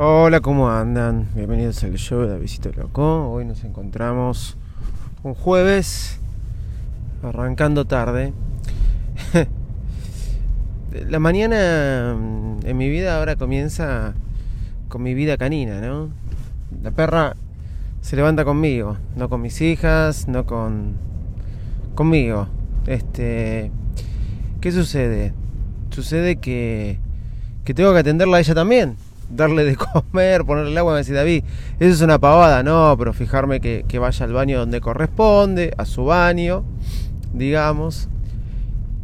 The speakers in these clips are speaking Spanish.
Hola, ¿cómo andan? Bienvenidos al show de Visito Loco. Hoy nos encontramos un jueves, arrancando tarde. La mañana mm, en mi vida ahora comienza con mi vida canina, ¿no? La perra se levanta conmigo, no con mis hijas, no con conmigo. Este, ¿qué sucede? Sucede que que tengo que atenderla a ella también darle de comer, ponerle el agua, me dice David, eso es una pavada, no, pero fijarme que, vaya al baño donde corresponde, a su baño, digamos.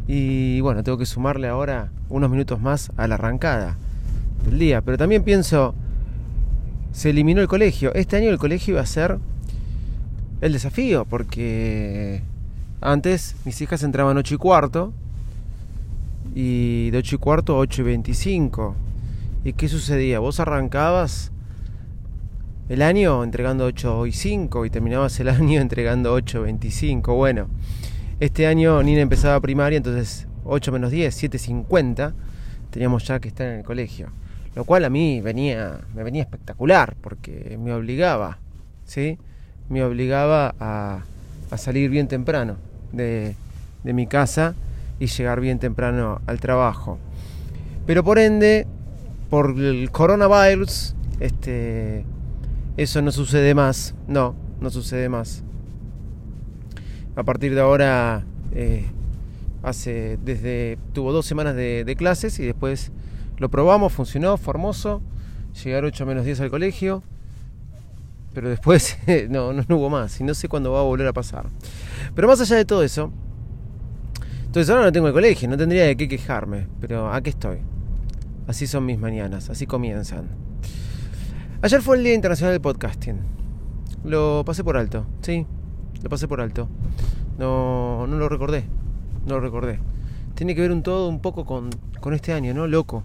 Y bueno, tengo que sumarle ahora unos minutos más a la arrancada del día. Pero también pienso, se eliminó el colegio. Este año el colegio iba a ser el desafío, porque antes mis hijas entraban 8 y cuarto, y de 8 y cuarto a 8 y 25 ¿Y qué sucedía? Vos arrancabas el año entregando 8 y 5 y terminabas el año entregando 8 25. Bueno, este año Nina empezaba primaria, entonces 8 menos 10, 7.50 teníamos ya que estar en el colegio. Lo cual a mí venía, me venía espectacular porque me obligaba, ¿sí? Me obligaba a, a salir bien temprano de, de mi casa y llegar bien temprano al trabajo. Pero por ende por el coronavirus, este, eso no sucede más. No, no sucede más. A partir de ahora, eh, hace desde tuvo dos semanas de, clases y después lo probamos, funcionó, formoso. Llegar 8 menos 10 al colegio, pero después no, no, hubo más y no sé cuándo va a volver a pasar. Pero más allá de todo eso, entonces ahora no tengo el colegio, no tendría de qué quejarme, pero aquí estoy. Así son mis mañanas, así comienzan. Ayer fue el Día Internacional del Podcasting. Lo pasé por alto, sí, lo pasé por alto. No, no lo recordé, no lo recordé. Tiene que ver un todo un poco con, con este año, ¿no? Loco.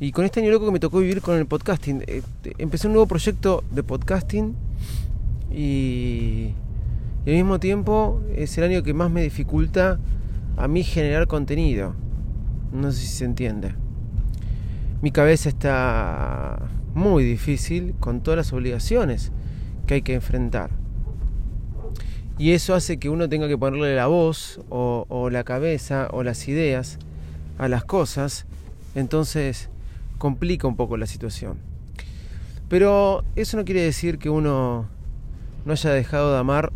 Y con este año loco que me tocó vivir con el podcasting. Eh, empecé un nuevo proyecto de podcasting y, y al mismo tiempo es el año que más me dificulta a mí generar contenido. No sé si se entiende. Mi cabeza está muy difícil con todas las obligaciones que hay que enfrentar. Y eso hace que uno tenga que ponerle la voz o, la cabeza o las ideas a las cosas. Entonces complica un poco la situación. Pero eso no quiere decir que uno no haya dejado de amar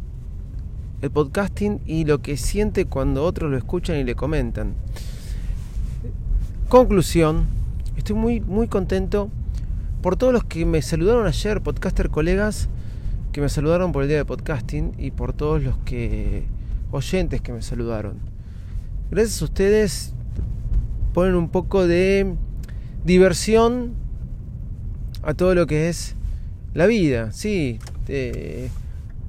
el podcasting y lo que siente cuando otros lo escuchan y le comentan. Conclusión, Estoy muy, muy contento por todos los que me saludaron ayer, podcaster colegas, que me saludaron por el día de podcasting y por todos los que oyentes que me saludaron. Gracias a ustedes ponen un poco de diversión a todo lo que es la vida. Sí, eh,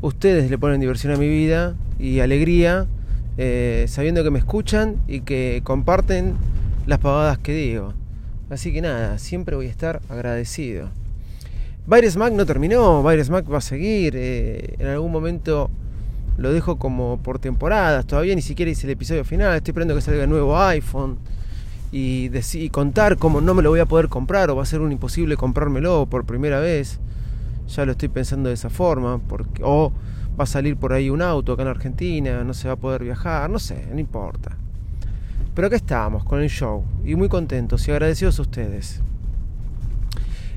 ustedes le ponen diversión a mi vida y alegría, eh, sabiendo que me escuchan y que comparten las pavadas que digo. Así que nada, siempre voy a estar agradecido. Virus Mac no terminó, Virus Mac va a seguir. Eh, en algún momento lo dejo como por temporadas. Todavía ni siquiera hice el episodio final. Estoy esperando que salga el nuevo iPhone. Y, contar cómo no me lo voy a poder comprar o va a ser un imposible comprármelo por primera vez. Ya lo estoy pensando de esa forma. Porque, o va a salir por ahí un auto acá en Argentina, no se va a poder viajar, no sé, no importa. Pero acá estamos con el show y muy contentos y agradecidos a ustedes.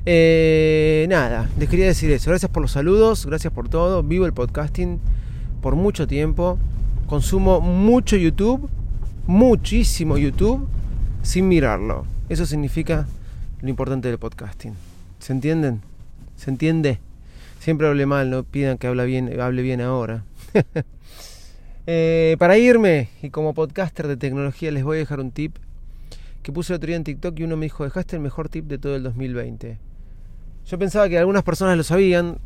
Eh, nada, les quería decir eso. Gracias por los saludos, gracias por todo. Vivo el podcasting por mucho tiempo. Consumo mucho YouTube, muchísimo YouTube, sin mirarlo. Eso significa lo importante del podcasting. ¿Se entienden? ¿Se entiende? Siempre hable mal, no pidan que hable bien, hable bien ahora. Eh, para irme, y como podcaster de tecnología, les voy a dejar un tip que puse el otro día en TikTok y uno me dijo, dejaste el mejor tip de todo el 2020. Yo pensaba que algunas personas lo sabían,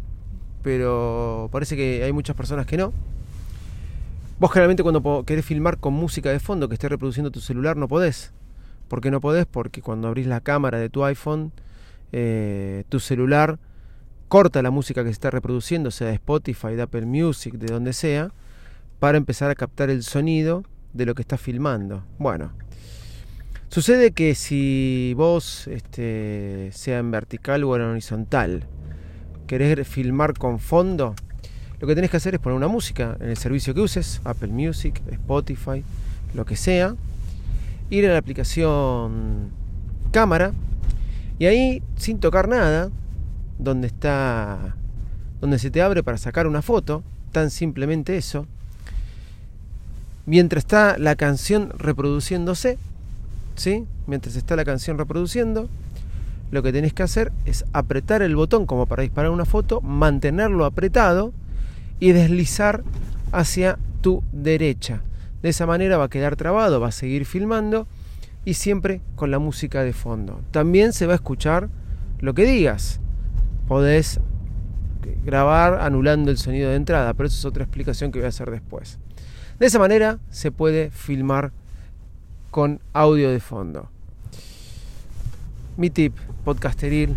pero parece que hay muchas personas que no. Vos generalmente cuando querés filmar con música de fondo que esté reproduciendo tu celular no podés. ¿Por qué no podés? Porque cuando abrís la cámara de tu iPhone, eh, tu celular corta la música que se está reproduciendo, sea de Spotify, de Apple Music, de donde sea, para empezar a captar el sonido de lo que está filmando. Bueno, Sucede que si vos, este, sea en vertical o en horizontal, querés filmar con fondo, lo que tenés que hacer es poner una música en el servicio que uses, Apple Music, Spotify, lo que sea, ir a la aplicación cámara y ahí sin tocar nada, donde está donde se te abre para sacar una foto, tan simplemente eso. Mientras está la canción reproduciéndose, ¿sí? Mientras está la canción reproduciendo, lo que tenés que hacer es apretar el botón como para disparar una foto, mantenerlo apretado y deslizar hacia tu derecha. De esa manera va a quedar trabado, va a seguir filmando y siempre con la música de fondo. También se va a escuchar lo que digas. Podés grabar anulando el sonido de entrada, pero eso es otra explicación que voy a hacer después. De esa manera se puede filmar con audio de fondo. Mi tip podcasteril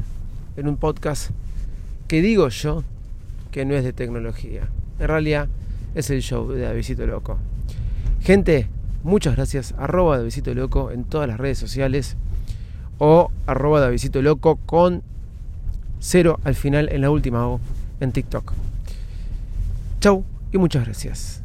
en un podcast que digo yo que no es de tecnología. En realidad es el show de Davidito Loco. Gente, muchas gracias. Arroba Davidito Loco en todas las redes sociales o arroba Davidito Loco con cero al final en la última O en TikTok. Chau y muchas gracias.